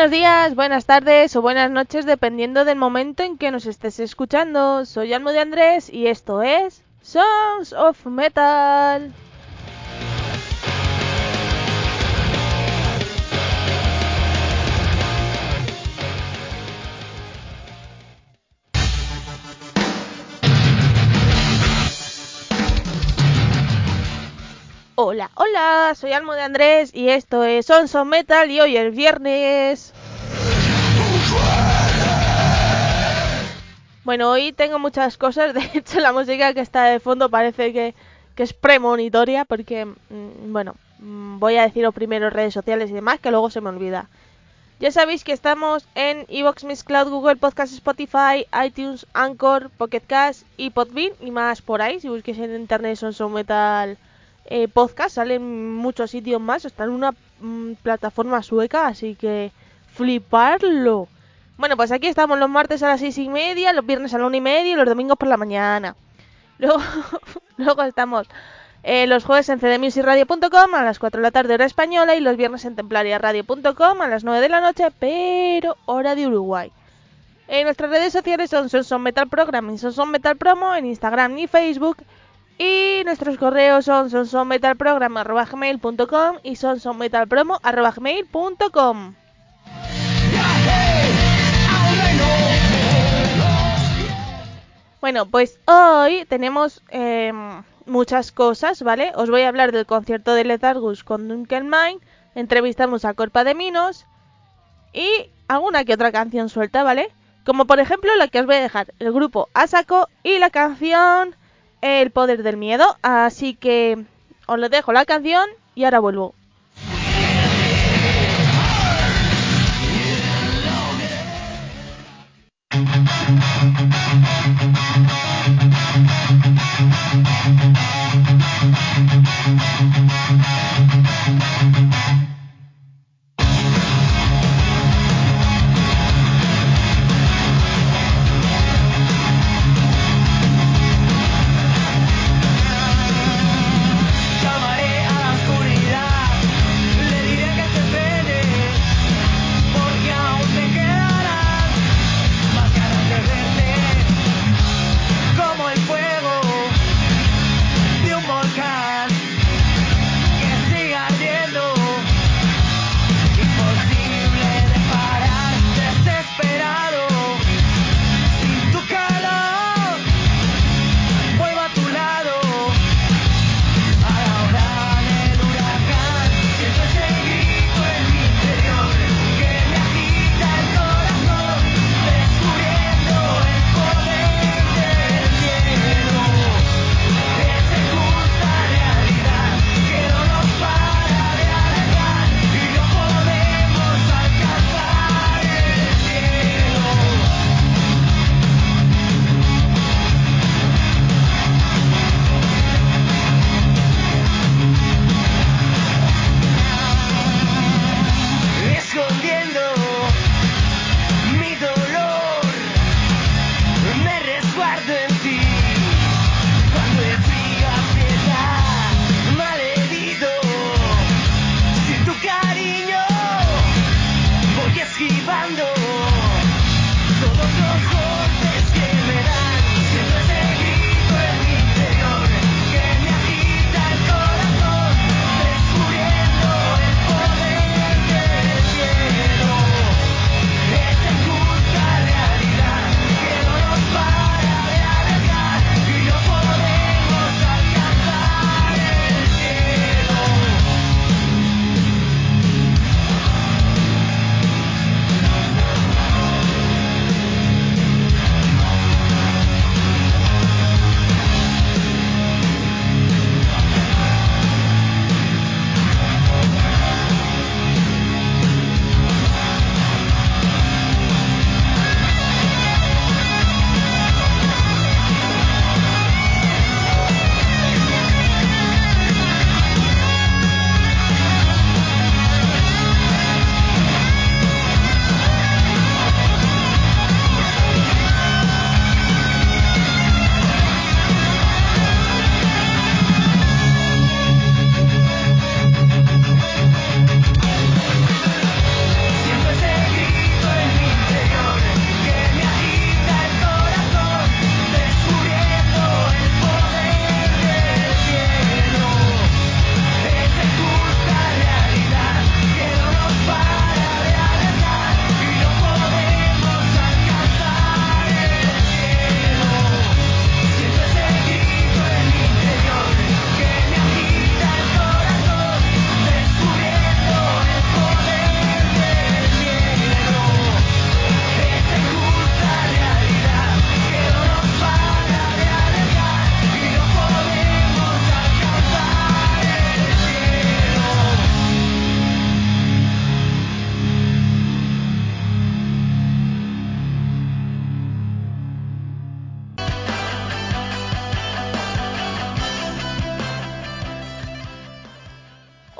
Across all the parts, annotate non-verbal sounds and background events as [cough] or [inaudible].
Buenos días, buenas tardes o buenas noches dependiendo del momento en que nos estés escuchando. Soy Almo de Andrés y esto es Songs of Metal. Hola, hola, soy Almo de Andrés y esto es Sons of Metal y hoy es viernes. Bueno, hoy tengo muchas cosas, [laughs] de hecho la música que está de fondo parece que, es premonitoria porque, mm, bueno, mm, voy a deciros primero redes sociales y demás que luego se me olvida. Ya sabéis que estamos en Evox, Miss Cloud, Google Podcast, Spotify, iTunes, Anchor, Pocket Cast y Podbean y más por ahí. Si busquéis en internet Sons of Metal eh, podcast, salen muchos sitios más, está en una mm, plataforma sueca, así que fliparlo. Bueno, pues aquí estamos los martes a las seis y media, los viernes a la una y media y los domingos por la mañana. Luego, [laughs] luego estamos eh, los jueves en cdmusicradio.com a las 4 de la tarde hora española y los viernes en templariaradio.com a las 9 de la noche, pero hora de Uruguay. En nuestras redes sociales son Son Metal Program y Son Metal Promo en Instagram y Facebook y nuestros correos son sonsonmetalprogram.com y sonsonmetalpromo.com. Bueno, pues hoy tenemos eh, muchas cosas, ¿vale? Os voy a hablar del concierto de Letargus con Dunkelmine, entrevistamos a Corpa de Minos y alguna que otra canción suelta, ¿vale? Como por ejemplo la que os voy a dejar, el grupo Asako y la canción el poder del miedo. Así que os lo dejo la canción y ahora vuelvo.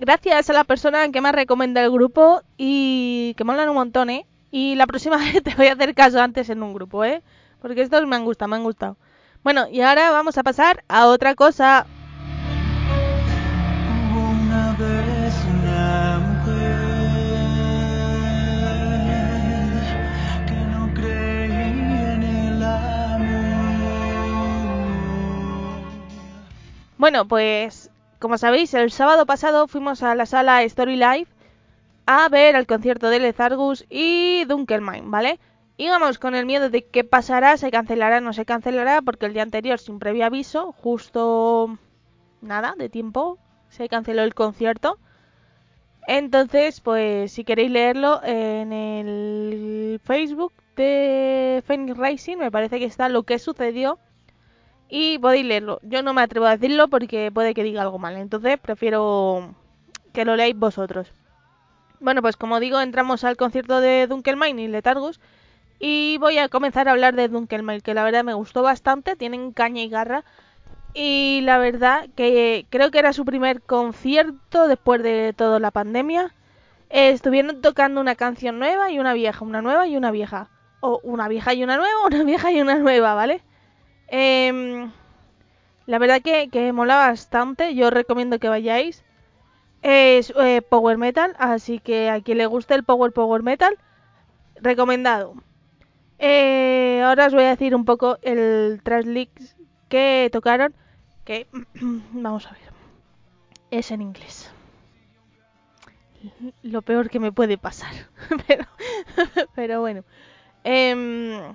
Gracias a la persona que me ha recomendado el grupo y que molan un montón, ¿eh? Y la próxima [laughs] vez te voy a hacer caso antes en un grupo, ¿eh? Porque estos me han gustado, me han gustado. Bueno, y ahora vamos a pasar a otra cosa. Bueno, pues como sabéis, el sábado pasado fuimos a la sala Story Live a ver el concierto de Lezargus y Dunkelmine, ¿vale? Íbamos con el miedo de qué pasará, se cancelará, no se cancelará, porque el día anterior, sin previo aviso, justo nada de tiempo, se canceló el concierto. Entonces, pues si queréis leerlo en el Facebook de Phoenix Racing, me parece que está lo que sucedió y podéis leerlo. Yo no me atrevo a decirlo porque puede que diga algo mal, entonces prefiero que lo leáis vosotros. Bueno, pues como digo, entramos al concierto de Dunkelmine y Letargus y voy a comenzar a hablar de Dunkelmine, que la verdad me gustó bastante, tienen caña y garra y la verdad que creo que era su primer concierto después de toda la pandemia. estuvieron tocando una canción nueva y una vieja, una nueva y una vieja. O una vieja y una nueva, [laughs] una vieja y una nueva, ¿vale? Em, la verdad que, que, mola bastante. Yo recomiendo que vayáis. Es eh, Power Metal, así que a quien le guste el Power Power Metal, recomendado. Eh, ahora os voy a decir un poco el Trash que tocaron. Que [clears throat] vamos a ver. Es en inglés. Lo peor que me puede pasar. [laughs] [laughs] pero, bueno. Eh,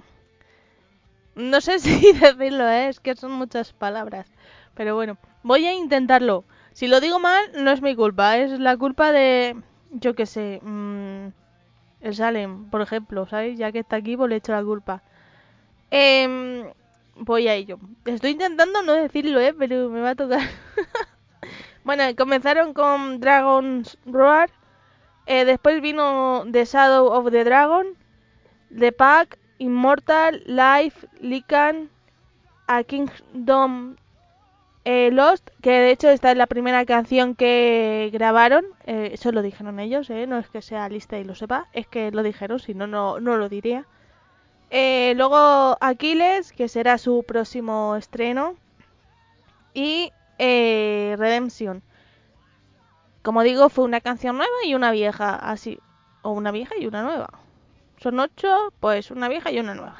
no sé [laughs] si decirlo, ¿eh? es que son muchas palabras. Pero bueno, voy a intentarlo. Si lo digo mal, no es mi culpa, es la culpa de, yo qué sé, mmm, el Salem, por ejemplo, ¿sabes? Ya que está aquí, pues le echo la culpa. Eh, voy a ello. Estoy intentando no decirlo, ¿eh? Pero me va a tocar. [laughs] bueno, comenzaron con Dragon's Roar. Eh, después vino The Shadow of the Dragon. The Pack Immortal, Life, Lycan, A Kingdom eh, Lost, que de hecho esta es la primera canción que grabaron, eh, eso lo dijeron ellos, eh, no es que sea lista y lo sepa, es que lo dijeron, si no, no, lo diría. Eh, luego Aquiles, que será su próximo estreno, y Redemption. Como digo, fue una canción nueva y una vieja, así, o una vieja y una nueva. Son ocho, pues una vieja y una nueva.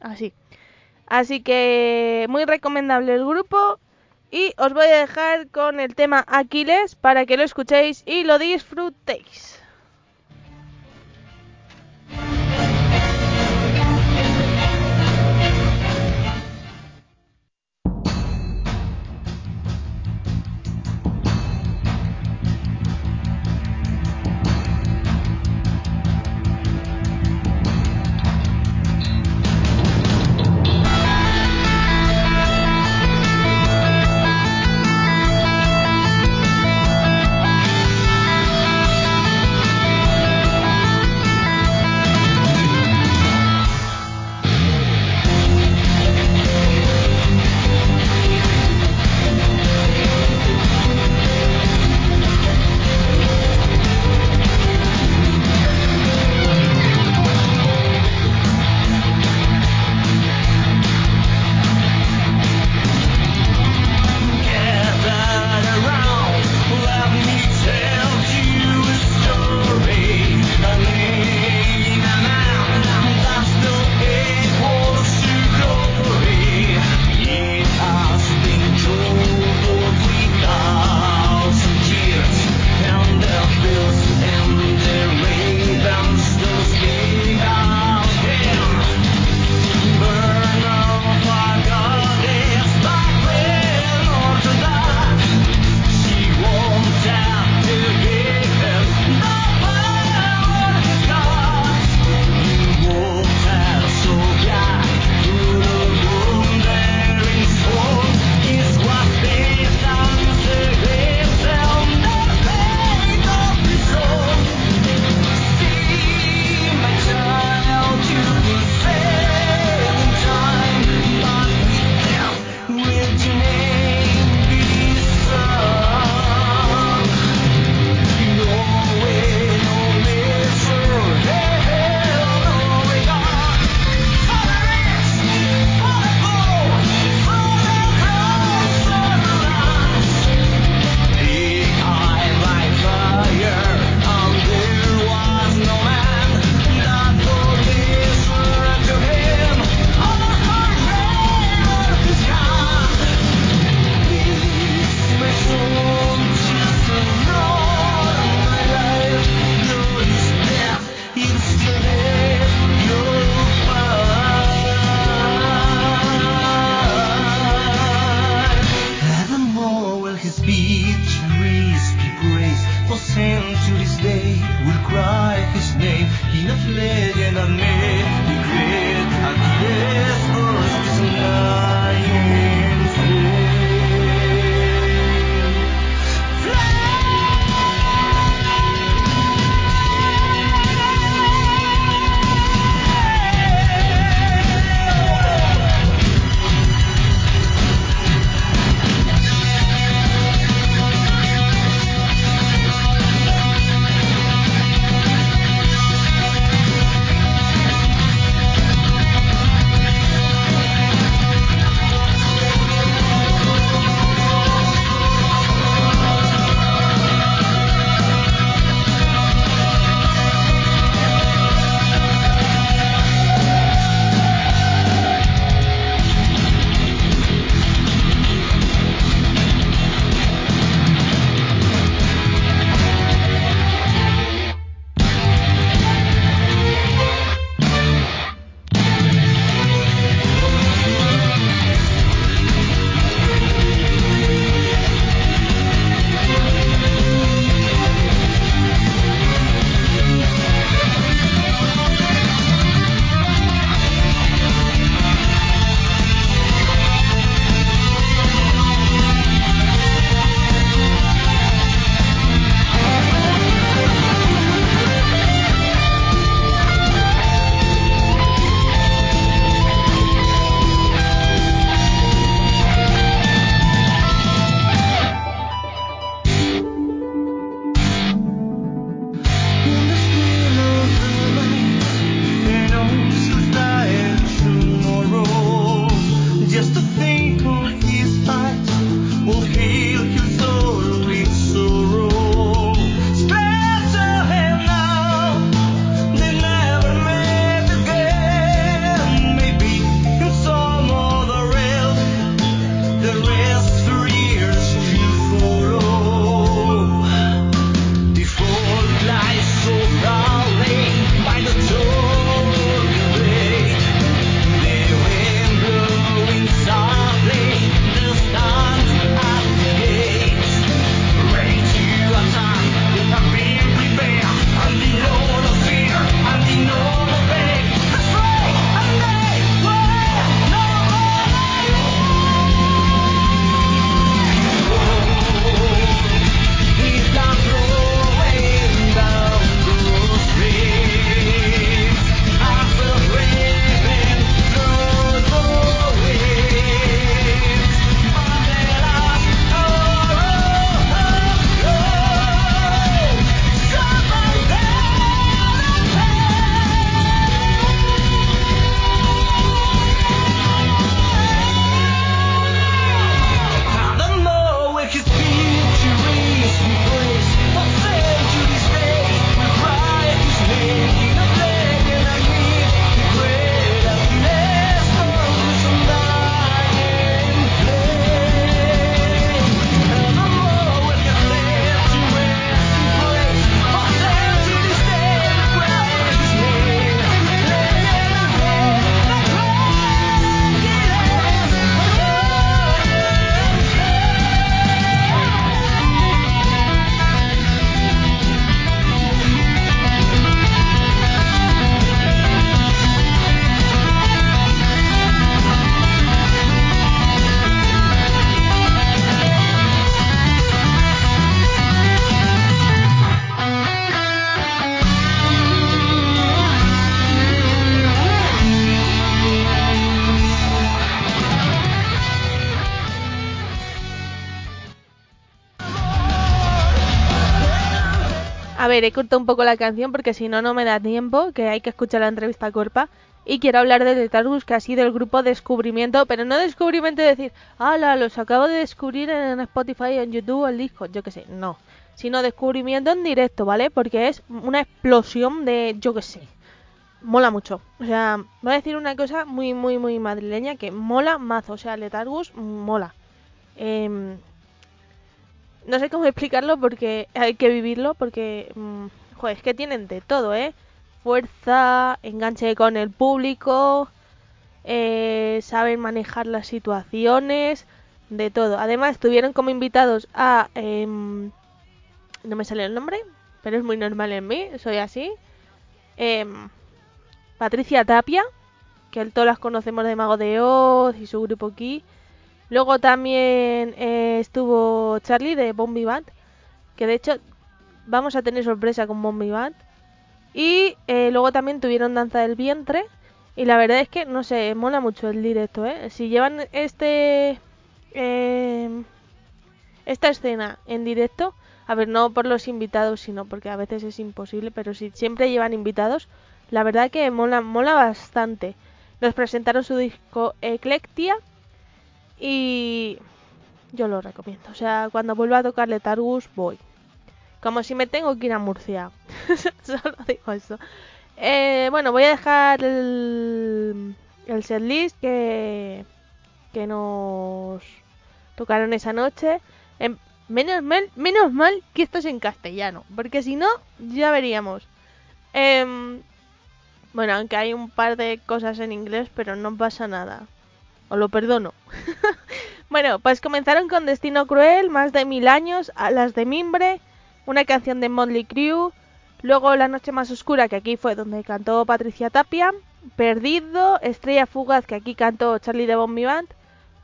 Así. Así que muy recomendable el grupo. Y os voy a dejar con el tema Aquiles para que lo escuchéis y lo disfrutéis. A ver, he cortado un poco la canción porque si no, no me da tiempo, que hay que escuchar la entrevista a Corpa. Y quiero hablar de Letargus, que ha sido el grupo Descubrimiento, pero no descubrimiento de decir, ¡Hala! Los acabo de descubrir en Spotify, en YouTube, el disco, yo qué sé, no. Sino descubrimiento en directo, ¿vale? Porque es una explosión de, yo qué sé, mola mucho. O sea, voy a decir una cosa muy, muy, muy madrileña que mola mazo. O sea, Letargus mola. Eh, no sé cómo explicarlo porque hay que vivirlo porque, mmm, joder, es que tienen de todo, ¿eh? Fuerza, enganche con el público, eh, saben manejar las situaciones, de todo. Además, tuvieron como invitados a... Eh, no me sale el nombre, pero es muy normal en mí, soy así. em, Patricia Tapia, que todas las conocemos de Mago de Oz y su grupo aquí. Luego también eh, estuvo Charlie de Bombi que de hecho vamos a tener sorpresa con Bombi Band. Y eh, luego también tuvieron Danza del Vientre. Y la verdad es que, no sé, mola mucho el directo, ¿eh? Si llevan este... Eh, esta escena en directo, a ver, no por los invitados, sino porque a veces es imposible, pero si siempre llevan invitados, la verdad que mola, mola bastante. Nos presentaron su disco Eclectia y yo lo recomiendo. O sea, cuando vuelva a tocarle Targus, voy. Como si me tengo que ir a Murcia. [laughs] Solo digo eso. Eh, bueno, voy a dejar el, el setlist que, que nos tocaron esa noche. Em, menos mal, menos mal que esto es en castellano, porque si no, ya veríamos. Em, bueno, aunque hay un par de cosas en inglés, pero no pasa nada. Os lo perdono. [laughs] bueno, pues comenzaron con Destino Cruel, Más de Mil Años, a las de Mimbre, una canción de Motley Crue, luego La Noche Más Oscura, que aquí fue donde cantó Patricia Tapia, Perdido, Estrella Fugaz, que aquí cantó Charlie de Bombi Band,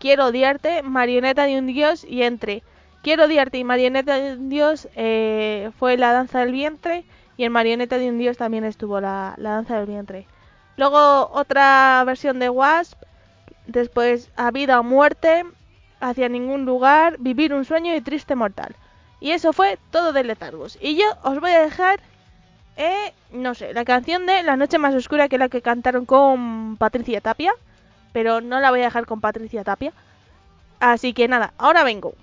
Quiero odiarte, Marioneta de un Dios y entre Quiero odiarte y Marioneta de un Dios eh, fue La Danza del Vientre y en Marioneta de un Dios también estuvo la, la Danza del Vientre. Luego otra versión de Wasp, después A Vida o Muerte, Hacia Ningún Lugar, Vivir un Sueño y Triste Mortal. Y eso fue todo de Letargos. Y yo os voy a dejar, eh, no sé, la canción de La Noche Más Oscura, que es la que cantaron con Patricia Tapia. Pero no la voy a dejar con Patricia Tapia. Así que nada, ahora vengo.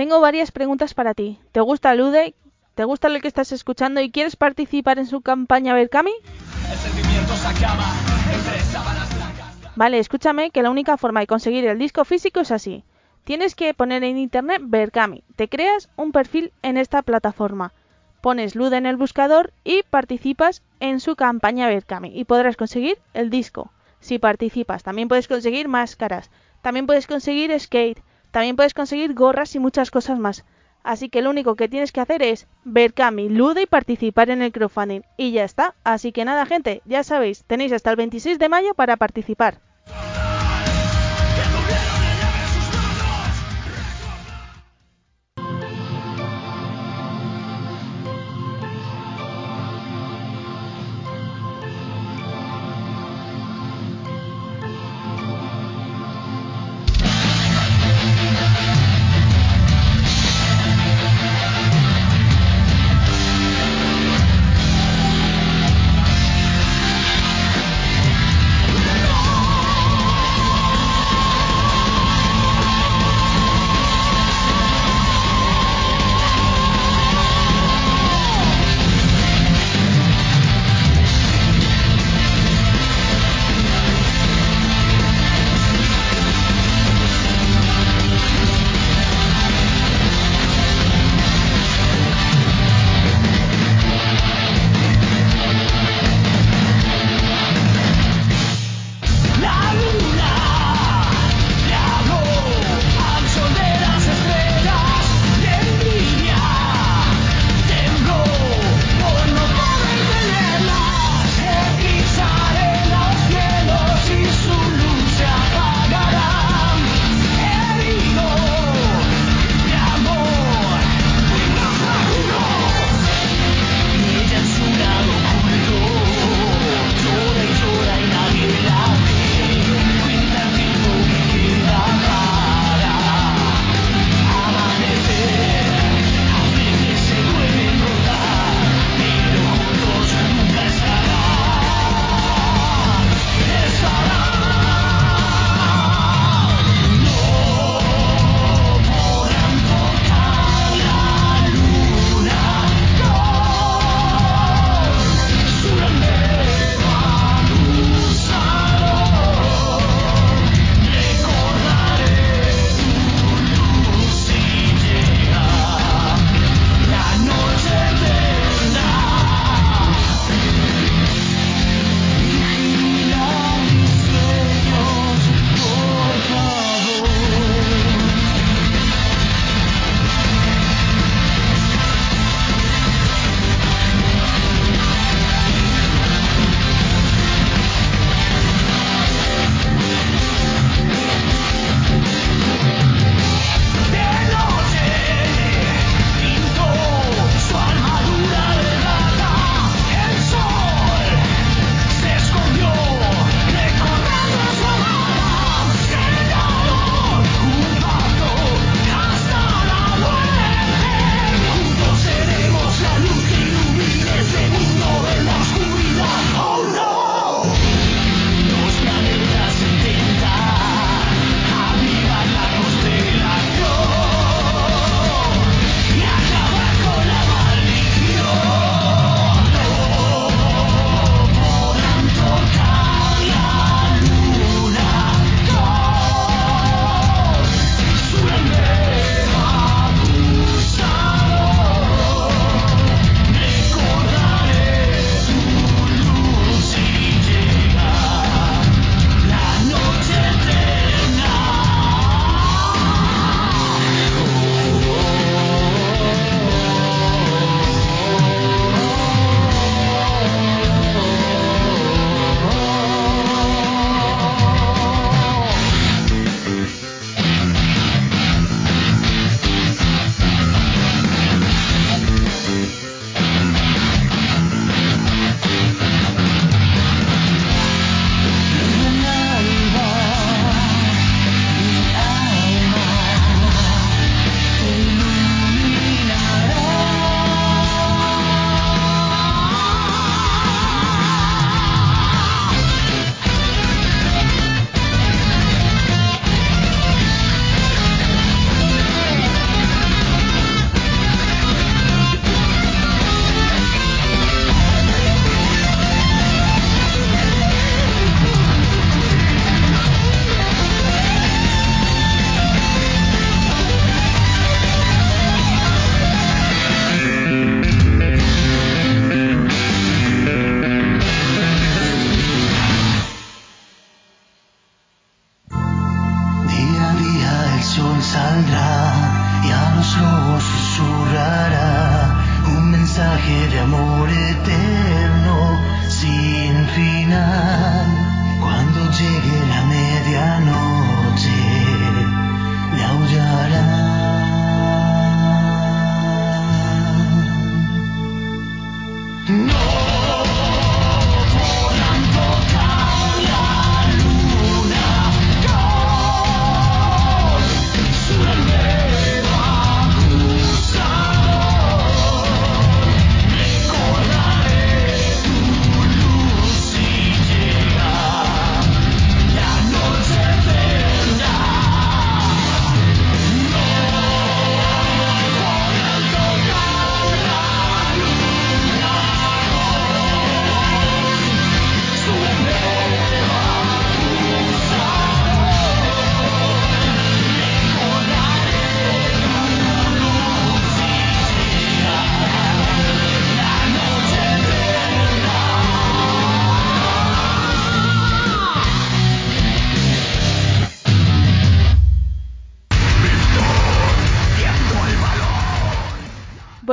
Tengo varias preguntas para ti. ¿Te gusta Lude? ¿Te gusta lo que estás escuchando y quieres participar en su campaña Berkami? Vale, escúchame que la única forma de conseguir el disco físico es así. Tienes que poner en internet Berkami. Te creas un perfil en esta plataforma. Pones Lude en el buscador y participas en su campaña Berkami y podrás conseguir el disco. Si participas, también puedes conseguir máscaras, también puedes conseguir skate, también puedes conseguir gorras y muchas cosas más. Así que lo único que tienes que hacer es ver Cami, Lude y participar en el crowdfunding. Y ya está. Así que nada, gente, ya sabéis, tenéis hasta el 26 de mayo para participar.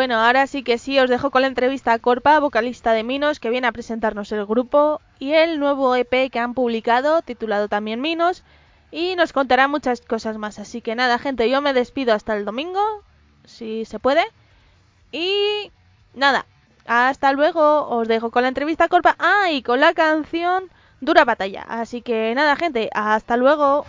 Bueno, ahora sí que sí, os dejo con la entrevista a Corpa, vocalista de Minos, que viene a presentarnos el grupo y el nuevo EP que han publicado, titulado también Minos, y nos contará muchas cosas más. Así que nada, gente, yo me despido hasta el domingo, si se puede. Y nada, hasta luego, os dejo con la entrevista a Corpa, ah, y con la canción Dura Batalla. Así que nada, gente, hasta luego.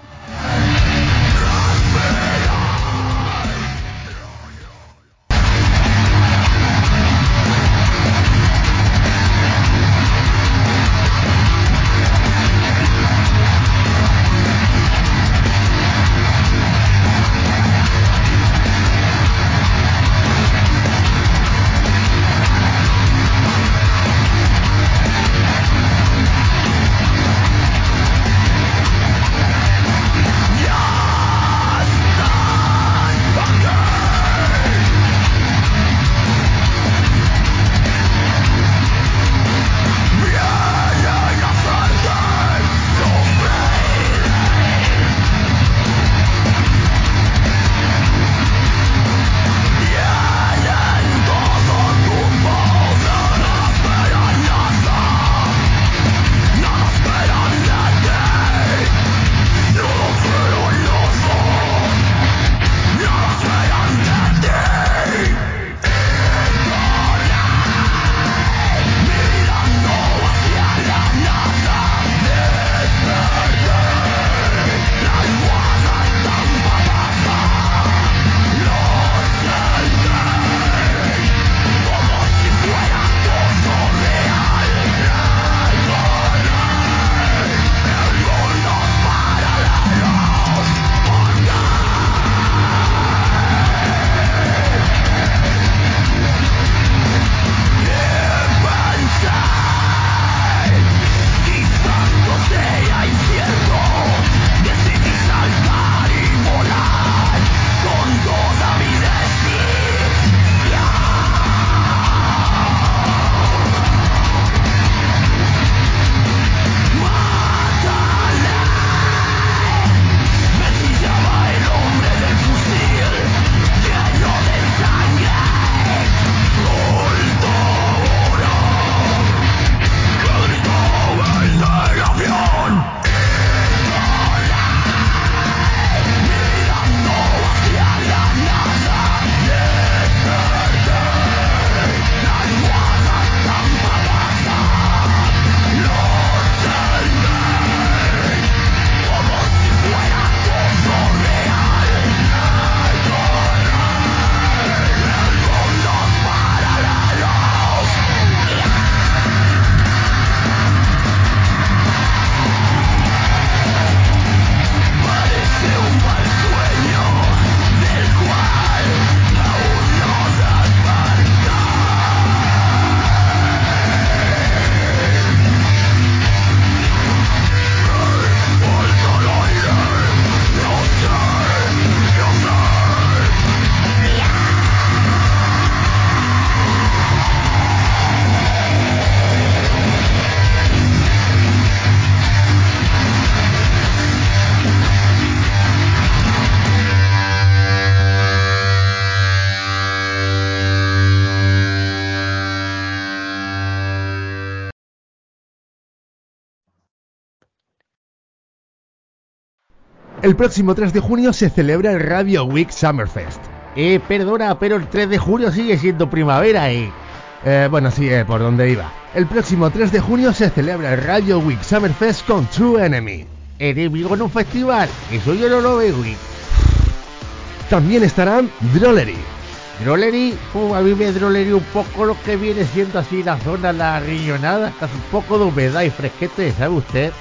El próximo 3 de junio se celebra el Radio Week Summerfest. Eh, perdona, pero el 3 de junio sigue siendo primavera, eh. Eh, bueno, sí, eh, por donde iba. El próximo 3 de junio se celebra el Radio Week Summerfest con True Enemy. Enemigo en un festival, eso yo no lo veo, güey. También estarán Drollery. Drollery, uh, a mí me drollery un poco lo que viene siendo así la zona, la riñonada, casi un poco de humedad y fresquete, ¿sabe usted?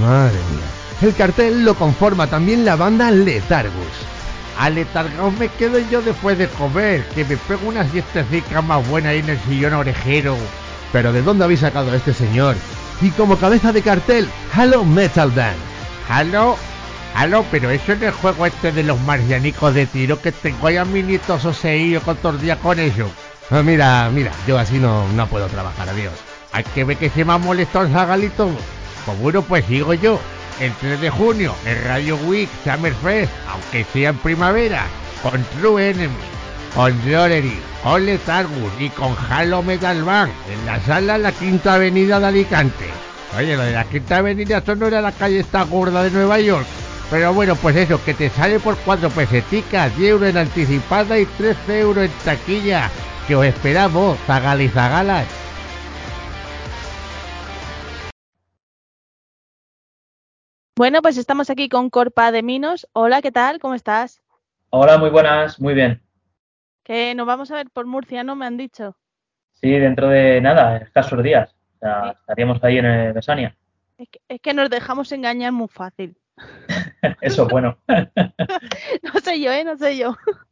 Madre mía. El cartel lo conforma también la banda Letargus. A letargado me quedo yo después de comer, que me pego una siestecica más buena ahí en el sillón orejero. Pero ¿de dónde habéis sacado a este señor? Y como cabeza de cartel, Hello Metal Band. Halo, halo, pero eso en el juego este de los marcianicos de tiro que tengo ahí a mi nieto soseído con todo el día con ello. Ah, mira, mira, yo así no, no puedo trabajar, adiós. Hay que ver que se me ha molestado el zagalito. Pues bueno, pues sigo yo. El 3 de junio, el Radio Week Summerfest, aunque sea en primavera, con True Enemy, con Drollery, con Letargus y con Halo Metal Band, en la sala La Quinta Avenida de Alicante. Oye, lo de la Quinta Avenida, eso no era la calle esta gorda de Nueva York. Pero bueno, pues eso, que te sale por cuatro peseticas, 10 euros en anticipada y 13 euros en taquilla. Que os esperamos, zagal y zagalas. Bueno, pues estamos aquí con Corpa de Minos. Hola, ¿qué tal? ¿Cómo estás? Hola, muy buenas, muy bien. Que nos vamos a ver por Murcia, ¿no? Me han dicho. Sí, dentro de nada, escasos días. O sea, Sí. estaríamos ahí en eh, Besania. Es que, es que nos dejamos engañar muy fácil. [laughs] Eso, bueno. [laughs] No sé yo, ¿eh? No sé yo. [laughs]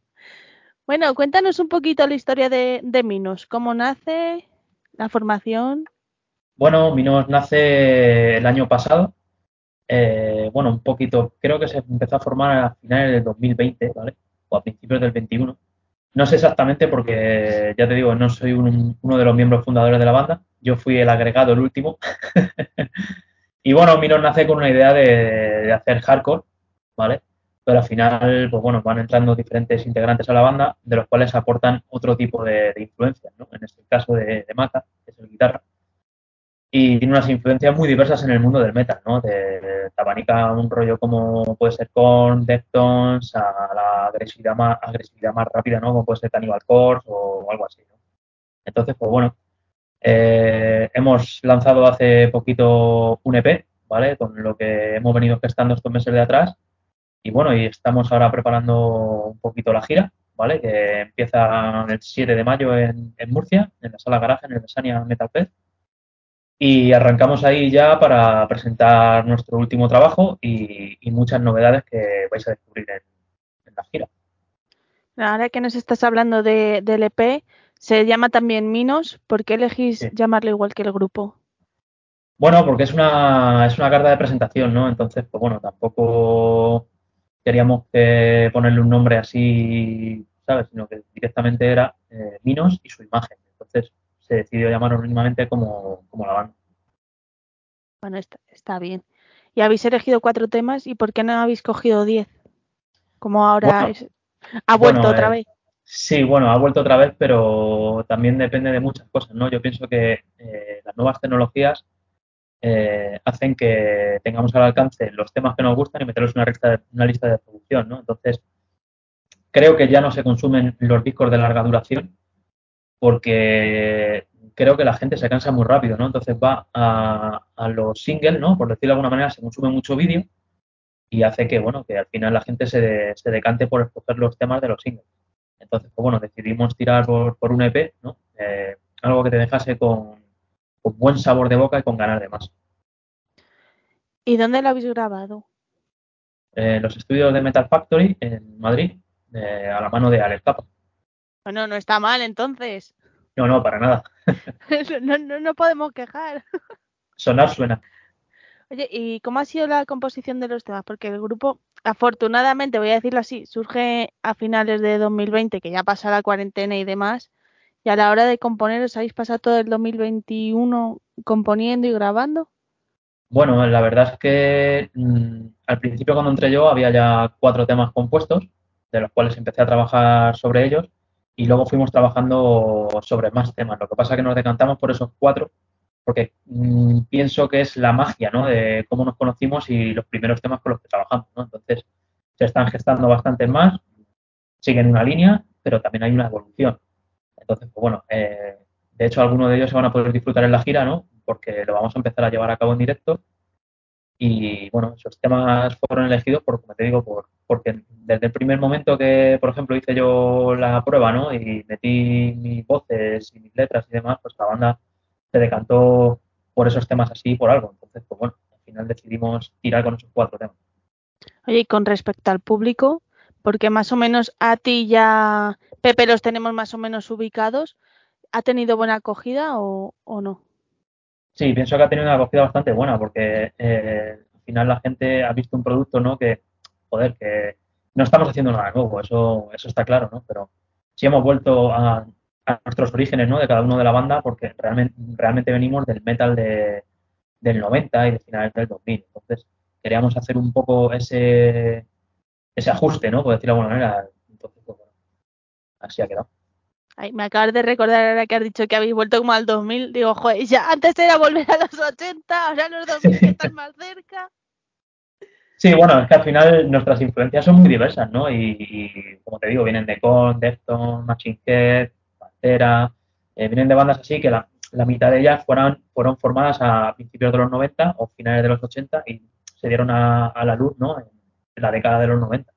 Bueno, cuéntanos un poquito la historia de, de Minos. ¿Cómo nace? ¿La formación? Bueno, Minos nace el año pasado. Eh, bueno, un poquito, creo que se empezó a formar a finales del 2020, ¿vale? O a principios del 21. No sé exactamente porque, ya te digo, no soy un- uno de los miembros fundadores de la banda. Yo fui el agregado, el último. [laughs] y bueno, Minos nace con una idea de, de hacer hardcore, ¿vale? Pero al final, pues bueno, van entrando diferentes integrantes a la banda, de los cuales aportan otro tipo de, de influencias, ¿no? En este caso de, de Mata, que es el guitarra y tiene unas influencias muy diversas en el mundo del metal, ¿no? De, de abanica un rollo como puede ser con Deftones a la agresividad más, agresividad más rápida, ¿no? Como puede ser Cannibal Corpse o algo así, ¿no? Entonces, pues bueno, eh, hemos lanzado hace poquito un EP, ¿vale? Con lo que hemos venido gestando estos meses de atrás y bueno, y estamos ahora preparando un poquito la gira, ¿vale? Que empieza el 7 de mayo en, en Murcia, en la sala garaje, en el Besania Metal Fest. Y arrancamos ahí ya para presentar nuestro último trabajo y, y muchas novedades que vais a descubrir en, en la gira. Ahora que nos estás hablando de, del EP, se llama también Minos. ¿Por qué elegís Sí. llamarlo igual que el grupo? Bueno, porque es una, es una carta de presentación, ¿no? Entonces, pues bueno, tampoco queríamos que ponerle un nombre así, ¿sabes? Sino que directamente era eh, Minos y su imagen. Entonces se decidió llamar anónimamente como, como la banda. Bueno, está, está bien. Y habéis elegido cuatro temas, ¿y por qué no habéis cogido diez? Como ahora Bueno, es- ha vuelto bueno, otra eh, vez. Sí, bueno, ha vuelto otra vez, pero también depende de muchas cosas, ¿no? Yo pienso que eh, las nuevas tecnologías eh, hacen que tengamos al alcance los temas que nos gustan y meterlos en una lista de, una lista de producción, ¿no? Entonces, creo que ya no se consumen los discos de larga duración porque creo que la gente se cansa muy rápido, ¿no? Entonces va a, a los singles, ¿no? Por decirlo de alguna manera, se consume mucho vídeo y hace que, bueno, que al final la gente se, de- se decante por escoger los temas de los singles. Entonces, pues bueno, decidimos tirar por, por un EP, ¿no? Eh, algo que te dejase con, con buen sabor de boca y con ganas de más. ¿Y dónde lo habéis grabado? Eh, los estudios de Metal Factory en Madrid, eh, a la mano de Alex Capa. Bueno, no está mal entonces. No, no, para nada. [laughs] no, no, no podemos quejar. Sonar suena. Oye, ¿y cómo ha sido la composición de los temas? Porque el grupo, afortunadamente, voy a decirlo así, surge a finales de 2020, que ya pasa la cuarentena y demás, y a la hora de componer, ¿os habéis pasado todo el 2021 componiendo y grabando? Bueno, la verdad es que mm, al principio cuando entré yo había ya cuatro temas compuestos, de los cuales empecé a trabajar sobre ellos y luego fuimos trabajando sobre más temas. Lo que pasa es que nos decantamos por esos cuatro porque mm, pienso que es la magia, ¿no? De cómo nos conocimos y los primeros temas con los que trabajamos, ¿no? Entonces, se están gestando bastantes más, siguen una línea, pero también hay una evolución. Entonces, pues bueno, eh, de hecho, algunos de ellos se van a poder disfrutar en la gira, ¿no? Porque lo vamos a empezar a llevar a cabo en directo. Y bueno, esos temas fueron elegidos por, como te digo, por, porque desde el primer momento que, por ejemplo, hice yo la prueba, ¿no? Y metí mis voces y mis letras y demás, pues la banda se decantó por esos temas así por algo. Entonces, pues bueno, al final decidimos tirar con esos cuatro temas. Oye, y con respecto al público, porque más o menos a ti ya, Pepe, los tenemos más o menos ubicados, ¿ha tenido buena acogida o, o no? Sí, pienso que ha tenido una acogida bastante buena porque eh, al final la gente ha visto un producto, ¿no? Que, joder, que no estamos haciendo nada nuevo, eso, eso está claro, ¿no? Pero sí hemos vuelto a, a nuestros orígenes, ¿no? De cada uno de la banda porque realmente, realmente venimos del metal de, del 90 y de finales del 2000. Entonces, queríamos hacer un poco ese, ese ajuste, ¿no? Por decirlo de alguna manera. Entonces, pues, así ha quedado. Ay, me acabas de recordar ahora que has dicho que habéis vuelto como al 2000. Digo, joder, ya antes era volver a los 80, ahora los 2000 que están más cerca. Sí, bueno, es que al final nuestras influencias son muy diversas, ¿no? Y, y como te digo, vienen de Con, Defton, Machine Head, Pantera, eh, vienen de bandas así que la, la mitad de ellas fueron, fueron formadas a principios de los 90 o finales de los 80 y se dieron a, a la luz, ¿no? En, en la década de los 90.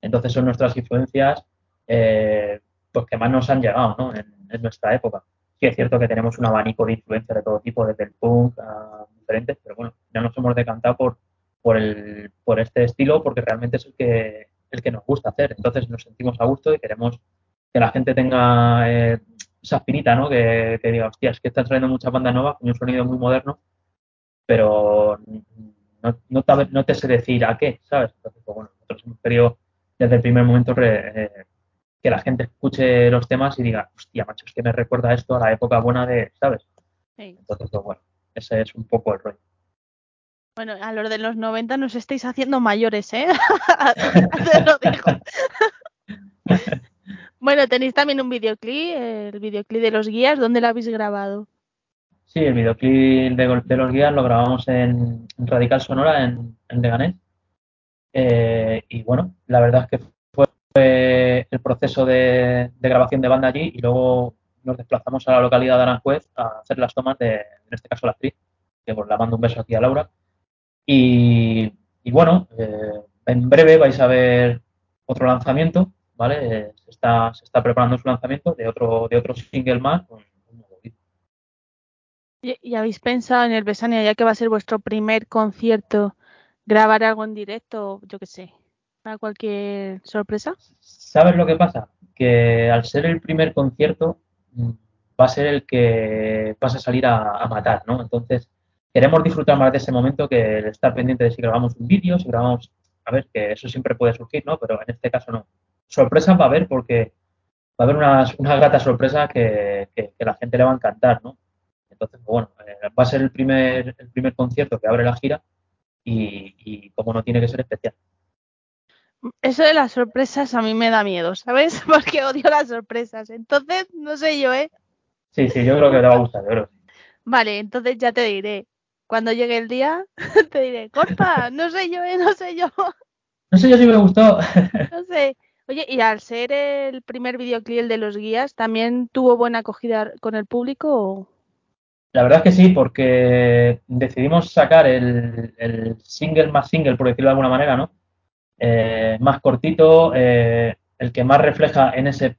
Entonces son nuestras influencias eh, pues que más nos han llegado, ¿no? En, nuestra época. Sí es cierto que tenemos un abanico de influencias de todo tipo, desde el punk a diferentes, pero bueno, ya nos hemos decantado por, por, el, por este estilo porque realmente es el que, el que nos gusta hacer. Entonces nos sentimos a gusto y queremos que la gente tenga eh, esa espinita, ¿no? Que, diga, hostia, es que están saliendo muchas bandas nuevas con un sonido muy moderno, pero no, no te sé decir a qué, ¿sabes? Entonces, pues bueno, nosotros hemos querido desde el primer momento re- eh, que la gente escuche los temas y diga, hostia, macho, es que me recuerda esto a la época buena de, ¿sabes? Sí. Entonces, pues bueno, ese es un poco el rollo. Bueno, a los de los 90 nos estáis haciendo mayores, ¿eh? [laughs] Te lo digo. [laughs] bueno, tenéis también un videoclip, el videoclip de los guías, ¿dónde lo habéis grabado? Sí, el videoclip de, de los guías lo grabamos en, en Radical Sonora, en, en Leganés. Eh, y bueno, la verdad es que el proceso de, grabación de banda allí y luego nos desplazamos a la localidad de Aranjuez a hacer las tomas de, en este caso, la actriz, que pues la mando un beso aquí a Laura. Y, y bueno, eh, en breve vais a ver otro lanzamiento, ¿vale? Eh, se, está, se está preparando su lanzamiento de otro, de otro single más con un nuevo vídeo. ¿Y, y habéis pensado en el Besania, ya que va a ser vuestro primer concierto, grabar algo en directo, yo qué sé, para cualquier sorpresa? ¿Sabes lo que pasa? Que al ser el primer concierto mm, va a ser el que vas a salir a, matar, ¿no? Entonces, queremos disfrutar más de ese momento que el estar pendiente de si grabamos un vídeo, si grabamos, a ver, que eso siempre puede surgir, ¿no? Pero en este caso no. Sorpresas va a haber porque va a haber unas, una grata sorpresa que, que, la gente le va a encantar, ¿no? Entonces, pues bueno, eh, va a ser el primer, el primer concierto que abre la gira y como no tiene que ser especial. Eso de las sorpresas a mí me da miedo, ¿sabes? [laughs] Porque odio las sorpresas. Entonces, no sé yo, ¿eh? Sí, sí, yo creo que te va a gustar, yo creo. Vale, entonces ya te diré. Cuando llegue el día, [laughs] te diré, corta, no sé yo, ¿eh? No sé yo, No sé yo si me gustó. [laughs] no sé. Oye, y al ser el primer videoclip el de los guías, ¿también tuvo buena acogida con el público? o- La verdad es que sí, porque decidimos sacar el, el single más single, por decirlo de alguna manera, ¿no? Eh, más cortito, eh, el que más refleja en ese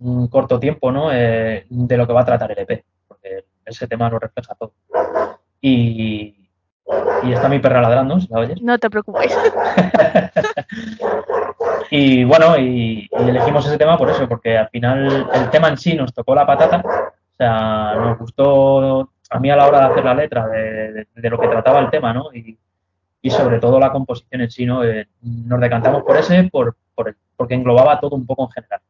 mm, corto tiempo, ¿no? Eh, de lo que va a tratar el EP, porque ese tema lo refleja todo. Y, y está mi perra ladrando, ¿si la oyes? No te preocupes. [laughs] Y bueno, y, y elegimos ese tema por eso, porque al final el tema en sí nos tocó la patata, o sea, nos gustó a mí a la hora de hacer la letra de, de- de lo que trataba el tema, ¿no? Y, y sobre todo la composición en sí, ¿no? Eh, nos decantamos por ese, por, por el- porque englobaba todo un poco en general.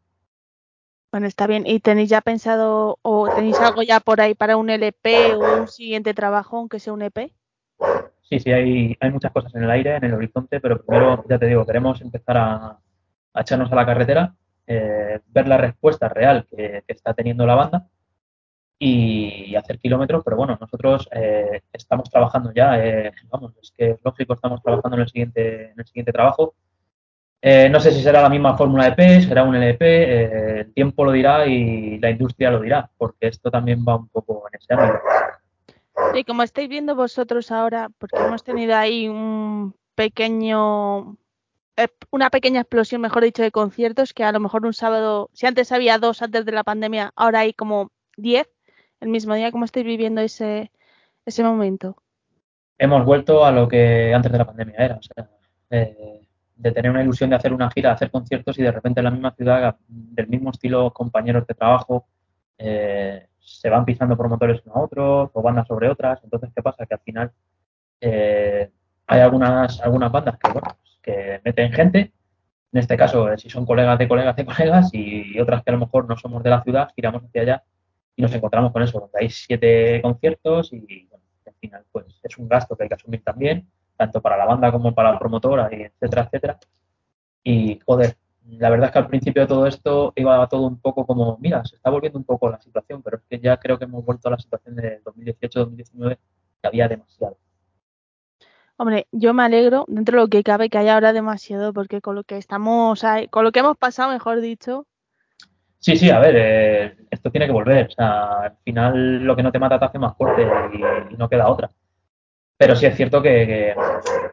Bueno, está bien. ¿Y tenéis ya pensado o tenéis algo ya por ahí para un LP o un siguiente trabajo, aunque sea un EP? Sí, sí, hay, hay muchas cosas en el aire, en el horizonte, pero primero, ya te digo, queremos empezar a, a echarnos a la carretera, eh, ver la respuesta real que, que está teniendo la banda y hacer kilómetros, pero bueno, nosotros eh, estamos trabajando ya, eh, vamos, es que es lógico, estamos trabajando en el siguiente, en el siguiente trabajo. Eh, no sé si será la misma fórmula de P, será un LP, eh, el tiempo lo dirá y la industria lo dirá, porque esto también va un poco en ese ámbito. Y como estáis viendo vosotros ahora, porque hemos tenido ahí un pequeño, eh, una pequeña explosión, mejor dicho, de conciertos, que a lo mejor un sábado, si antes había dos antes de la pandemia, ahora hay como diez el mismo día. ¿Cómo estáis viviendo ese, ese momento? Hemos vuelto a lo que antes de la pandemia era, o sea, eh, de tener una ilusión de hacer una gira, de hacer conciertos y de repente en la misma ciudad, del mismo estilo, compañeros de trabajo, eh, se van pisando promotores unos a otros o bandas sobre otras. Entonces, ¿qué pasa? Que al final eh, hay algunas, algunas bandas que, bueno, pues, que meten gente, en este caso, si son colegas de colegas de colegas, y, otras que a lo mejor no somos de la ciudad, giramos hacia allá y nos encontramos con eso, donde hay siete conciertos y bueno, al final pues es un gasto que hay que asumir también, tanto para la banda como para la promotora, y etcétera, etcétera. Y joder, la verdad es que al principio de todo esto iba todo un poco como, mira, se está volviendo un poco la situación, pero es que ya creo que hemos vuelto a la situación de 2018-2019 que había demasiado. Hombre, yo me alegro, dentro de lo que cabe, que haya ahora demasiado, porque con lo que estamos, con lo que hemos pasado, mejor dicho, Sí, sí, a ver, eh, esto tiene que volver. O sea, al final lo que no te mata te hace más fuerte y, no queda otra. Pero sí es cierto que,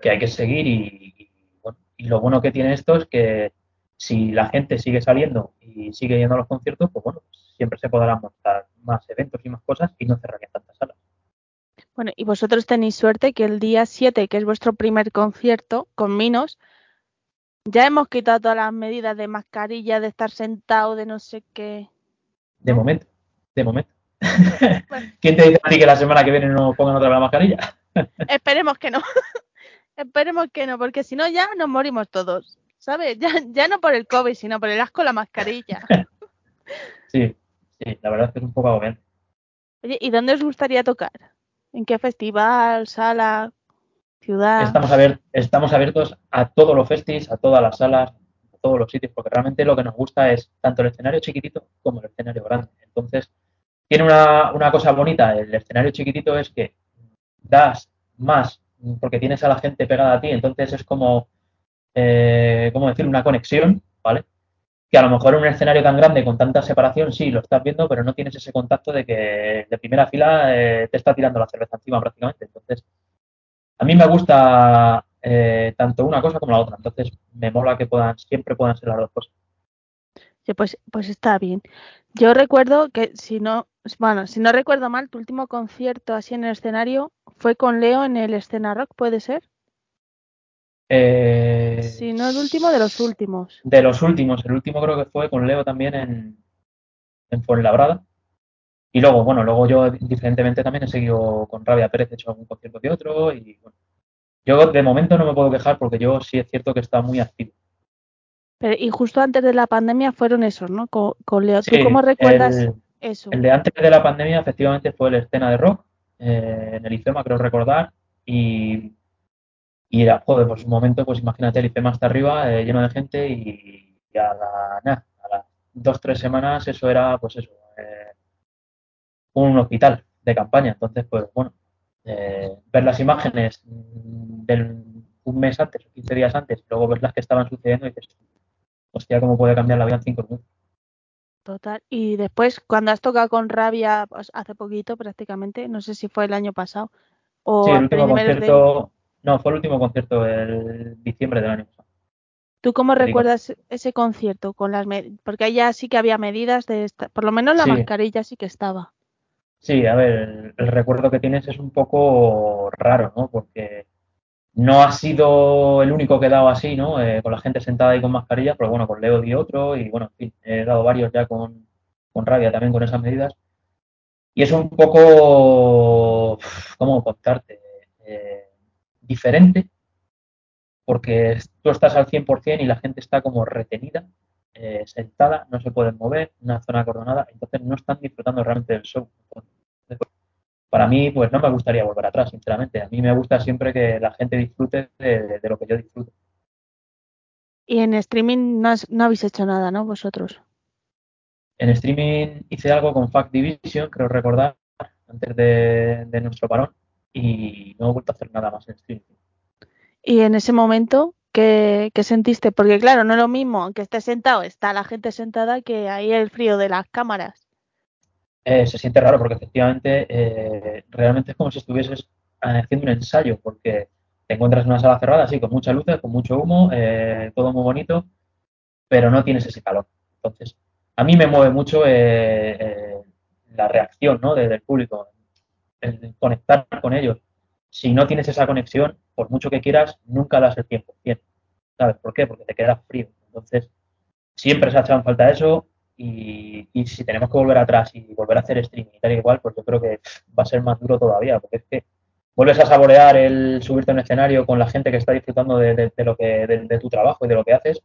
hay que seguir y, y, bueno, y lo bueno que tiene esto es que si la gente sigue saliendo y sigue yendo a los conciertos, pues bueno, siempre se podrán montar más eventos y más cosas y no cerrarían tantas salas. Bueno, y vosotros tenéis suerte que el día 7, que es vuestro primer concierto con Minos, ya hemos quitado todas las medidas de mascarilla, de estar sentado, de no sé qué. De momento, de momento. Bueno. [laughs] ¿Quién te dice a ti que la semana que viene no pongan otra vez la mascarilla? [laughs] Esperemos que no. [laughs] Esperemos que no, porque si no ya nos morimos todos. ¿Sabes? Ya, ya no por el COVID, sino por el asco la mascarilla. Sí, sí, la verdad es que es un poco agobiante. Oye, ¿y dónde os gustaría tocar? ¿En qué festival, sala, Estamos, abier- estamos abiertos a todos los festis, a todas las salas, a todos los sitios, porque realmente lo que nos gusta es tanto el escenario chiquitito como el escenario grande. Entonces, tiene una, una cosa bonita, el escenario chiquitito es que das más porque tienes a la gente pegada a ti, entonces es como, eh, ¿cómo decir? Una conexión, ¿vale? Que a lo mejor en un escenario tan grande con tanta separación, sí, lo estás viendo, pero no tienes ese contacto de que de primera fila eh, te está tirando la cerveza encima prácticamente. Entonces, a mí me gusta eh, tanto una cosa como la otra, entonces me mola que puedan, siempre puedan ser las dos cosas. Sí, pues, pues está bien. Yo recuerdo que si no, bueno, si no recuerdo mal, tu último concierto así en el escenario fue con Leo en el Escena Rock, ¿puede ser? Eh, Si no el último de los últimos. De los últimos, el último creo que fue con Leo también en, en Fuenlabrada. Y luego, bueno, luego yo diferentemente también he seguido con Rabia Pérez, he hecho algún concierto que otro. Y bueno, yo de momento no me puedo quejar porque yo sí es cierto que está muy activo. Pero, y justo antes de la pandemia fueron esos, ¿no? Con, con Leo. ¿Tú Sí, cómo recuerdas el- eso? El de antes de la pandemia, efectivamente, fue la escena de rock eh, en el IFEMA, creo recordar. Y, y era, joder, pues un momento, pues imagínate, el IFEMA está arriba, eh, lleno de gente, y, y a, la, nah, a las dos, tres semanas eso era, pues eso, eh, un hospital de campaña. Entonces, pues bueno, eh, ver las imágenes del un mes antes o 15 días antes, y luego ver las que estaban sucediendo y dices, hostia, cómo puede cambiar la vida en cinco minutos. Total. Y después, cuando has tocado con Rabia, pues, hace poquito prácticamente, no sé si fue el año pasado, o Sí, el último de- concierto, no, fue el último concierto el diciembre del año pasado. ¿Tú cómo Te digo. recuerdas ese concierto con las porque ahí ya sí que había medidas de esta- por lo menos la Sí. mascarilla sí que estaba. Sí, a ver, el, recuerdo que tienes es un poco raro, ¿no? Porque no ha sido el único que he dado así, ¿no? Eh, con la gente sentada ahí con mascarilla, pero bueno, con Leo di otro y bueno, en fin, he dado varios ya con, con rabia también con esas medidas. Y es un poco, ¿cómo contarte? Eh, diferente, porque tú estás al 100% y la gente está como retenida, eh, sentada, no se pueden mover, una zona acordonada, entonces no están disfrutando realmente del show. Entonces, para mí, pues no me gustaría volver atrás, sinceramente. A mí me gusta siempre que la gente disfrute de, de lo que yo disfruto. Y en streaming no, has- no habéis hecho nada, ¿no? Vosotros. En streaming hice algo con Fact Division, creo recordar, antes de, de nuestro parón, y no he vuelto a hacer nada más en streaming. Y en ese momento, ¿qué, sentiste? Porque claro, no es lo mismo, aunque estés sentado, está la gente sentada, que ahí el frío de las cámaras. Eh, se siente raro porque efectivamente eh, realmente es como si estuvieses haciendo un ensayo, porque te encuentras en una sala cerrada, así, con mucha luz, con mucho humo, eh, todo muy bonito, pero no tienes ese calor. Entonces, a mí me mueve mucho eh, eh, la reacción ¿no? de- del público, el conectar con ellos. Si no tienes esa conexión, por mucho que quieras, nunca das el tiempo. Bien. ¿Sabes por qué? Porque te quedas frío. Entonces, siempre se ha echado en falta eso y, y si tenemos que volver atrás y volver a hacer streaming y tal y igual, pues yo creo que va a ser más duro todavía, porque es que vuelves a saborear el subirte a un escenario con la gente que está disfrutando de, de- lo que, de, tu trabajo y de lo que haces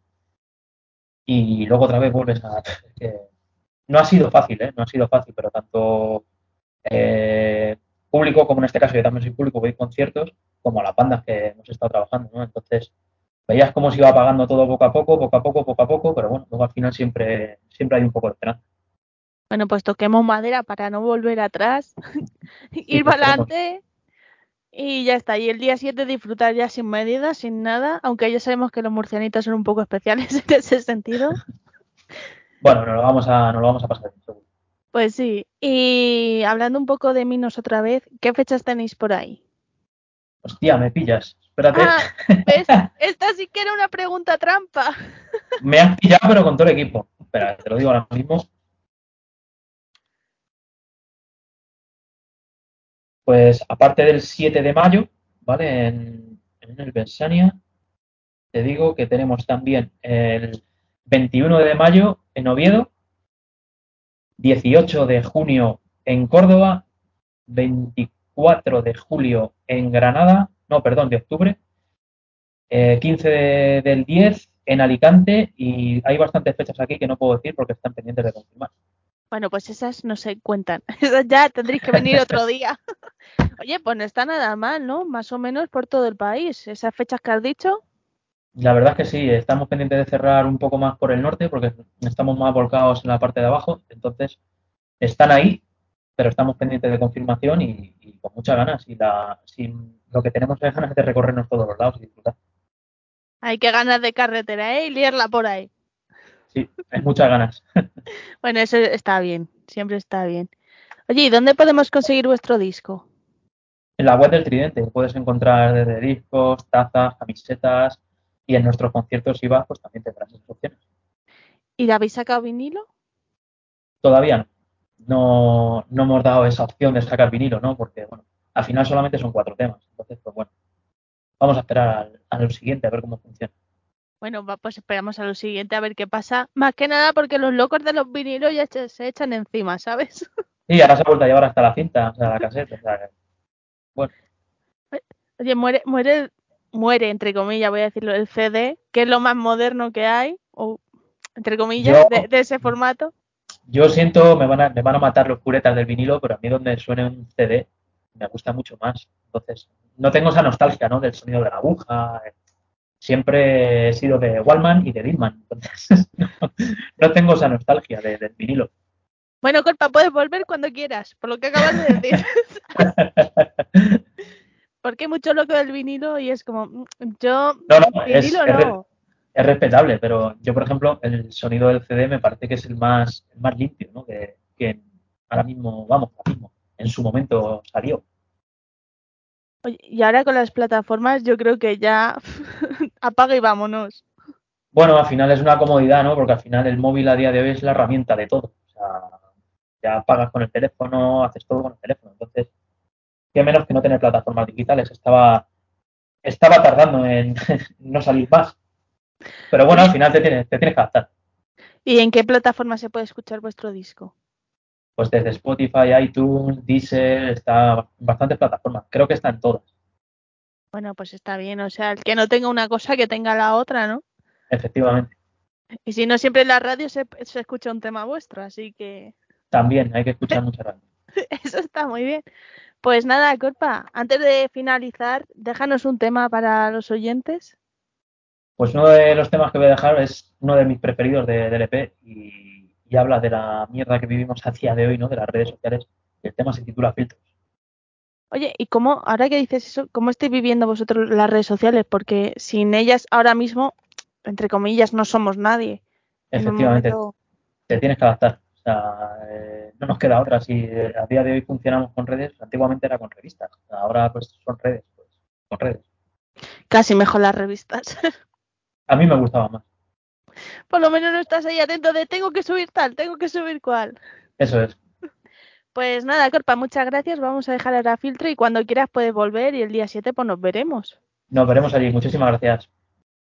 y luego otra vez vuelves a... [laughs] no ha sido fácil, ¿eh? No ha sido fácil, pero tanto eh, público como en este caso yo también soy público, voy a conciertos, como a las bandas que hemos estado trabajando, ¿no? Entonces veías cómo se iba apagando todo poco a poco, poco a poco, poco a poco, pero bueno, luego al final siempre, siempre hay un poco de esperanza. Bueno, pues toquemos madera para no volver atrás, [laughs] ir pues, para adelante y ya está. Y el día 7 disfrutar ya sin medidas, sin nada, aunque ya sabemos que los murcianitos son un poco especiales [laughs] en ese sentido. Bueno, nos lo vamos a, nos lo vamos a pasar seguro. Pues sí. Y hablando un poco de Minos otra vez, ¿qué fechas tenéis por ahí? Hostia, me pillas. Espérate, Ah, ¿ves? [laughs] Esta sí que era una pregunta trampa. me has pillado, pero con todo el equipo. Espera, te lo digo ahora mismo. Pues aparte del 7 de mayo, ¿vale? En, en el Bensania, te digo que tenemos también el 21 de mayo en Oviedo, 18 de junio en Córdoba, 24 de julio en Granada, no, perdón, de octubre, eh, 15 de- del 10 en Alicante y hay bastantes fechas aquí que no puedo decir porque están pendientes de confirmar. Bueno, pues esas no se cuentan. Esas [laughs] ya tendréis que venir otro [laughs] día. [laughs] Oye, pues no está nada mal, ¿no? Más o menos por todo el país. Esas fechas que has dicho. La verdad es que sí, estamos pendientes de cerrar un poco más por el norte porque estamos más volcados en la parte de abajo, entonces están ahí, pero estamos pendientes de confirmación y, y con muchas ganas. Y la, si lo que tenemos es ganas de recorrernos todos los lados y disfrutar. Hay que ganas de carretera, ¿eh? Y liarla por ahí. Sí, hay muchas ganas. [laughs] Bueno, eso está bien. Siempre está bien. Oye, ¿y dónde podemos conseguir vuestro disco? En la web del Tridente puedes encontrar desde discos, tazas, camisetas y en nuestros conciertos vas, pues también tendrás esas opciones. ¿Y habéis sacado vinilo? Todavía no. No, no hemos dado esa opción de sacar vinilo, ¿no? Porque, bueno, al final solamente son cuatro temas. Entonces, pues bueno, vamos a esperar al, a lo siguiente a ver cómo funciona. Bueno, pues esperamos a lo siguiente a ver qué pasa. Más que nada porque los locos de los vinilos ya se, echan encima, ¿sabes? [laughs] Y ahora se ha vuelto a llevar hasta la cinta, o sea, la caseta. O sea, que- Oye, muere, muere, muere, entre comillas, voy a decirlo, el CD, que es lo más moderno que hay, o entre comillas, Yo- de, de ese formato. yo siento, me van, a, me van a matar los puretas del vinilo, pero a mí donde suene un CD me gusta mucho más. Entonces, no tengo esa nostalgia, ¿no? Del sonido de la aguja. Siempre he sido de Wallman y de Discman. Entonces, [laughs] no, no tengo esa nostalgia de- del vinilo. Bueno, Corpa, puedes volver cuando quieras, por lo que acabas de decir. [laughs] Porque hay mucho loco del vinilo y es como, mm, yo, No, no, es, vinilo es re- no. es respetable, pero yo, por ejemplo, el sonido del CD me parece que es el más, el más limpio, ¿no? Que, que ahora mismo, vamos, ahora mismo, en su momento salió. Oye, y ahora con las plataformas yo creo que ya [laughs] apaga y vámonos. Bueno, al final es una comodidad, ¿no? Porque al final el móvil a día de hoy es la herramienta de todo. O sea, ya pagas con el teléfono, haces todo con el teléfono. Entonces, qué menos que no tener plataformas digitales. Estaba, estaba tardando en [laughs] no salir más. Pero bueno, al final te tienes, te tienes que adaptar. ¿Y en qué plataforma se puede escuchar vuestro disco? Pues desde Spotify, iTunes, Deezer, está en bastantes plataformas. Creo que está en todas, Bueno, pues está bien, o sea, el que no tenga una cosa que tenga la otra, ¿no? efectivamente. Y si no, siempre en la radio se, se escucha un tema vuestro, así que También hay que escuchar [laughs] mucha radio. eso está muy bien. Pues nada, Corpa, antes de finalizar, déjanos un tema para los oyentes. Pues uno de los temas que voy a dejar es uno de mis preferidos de, del EP y, habla de la mierda que vivimos a día de hoy, ¿no? De las redes sociales. El tema se titula Filtros. Oye, ¿y cómo, ahora que dices eso, cómo estáis viviendo vosotros las redes sociales? Porque sin ellas ahora mismo, entre comillas, no somos nadie. Efectivamente, momento- te tienes que adaptar. O sea, eh, no nos queda otra. Si a día de hoy funcionamos con redes, antiguamente era con revistas. Ahora pues son redes, pues con redes. Casi mejor las revistas. [laughs] A mí me gustaba más. Por lo menos no estás ahí atento de tengo que subir tal, tengo que subir cual. Eso es. Pues nada, Corpa, muchas gracias. Vamos a dejar ahora filtro y cuando quieras puedes volver y el día 7 pues nos veremos. Nos veremos allí. Muchísimas gracias.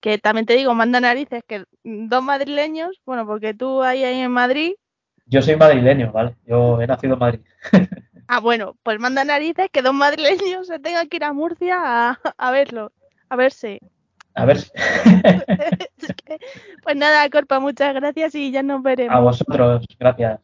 Que también te digo, manda narices, que dos madrileños, bueno, porque tú ahí, ahí en Madrid, Yo soy madrileño, ¿vale? Yo he nacido en Madrid. [laughs] ah, bueno, pues manda narices que dos madrileños se tengan que ir a Murcia a, a verlo, a verse. A ver, [laughs] pues nada, Corpa, muchas gracias y ya nos veremos. a vosotros, gracias.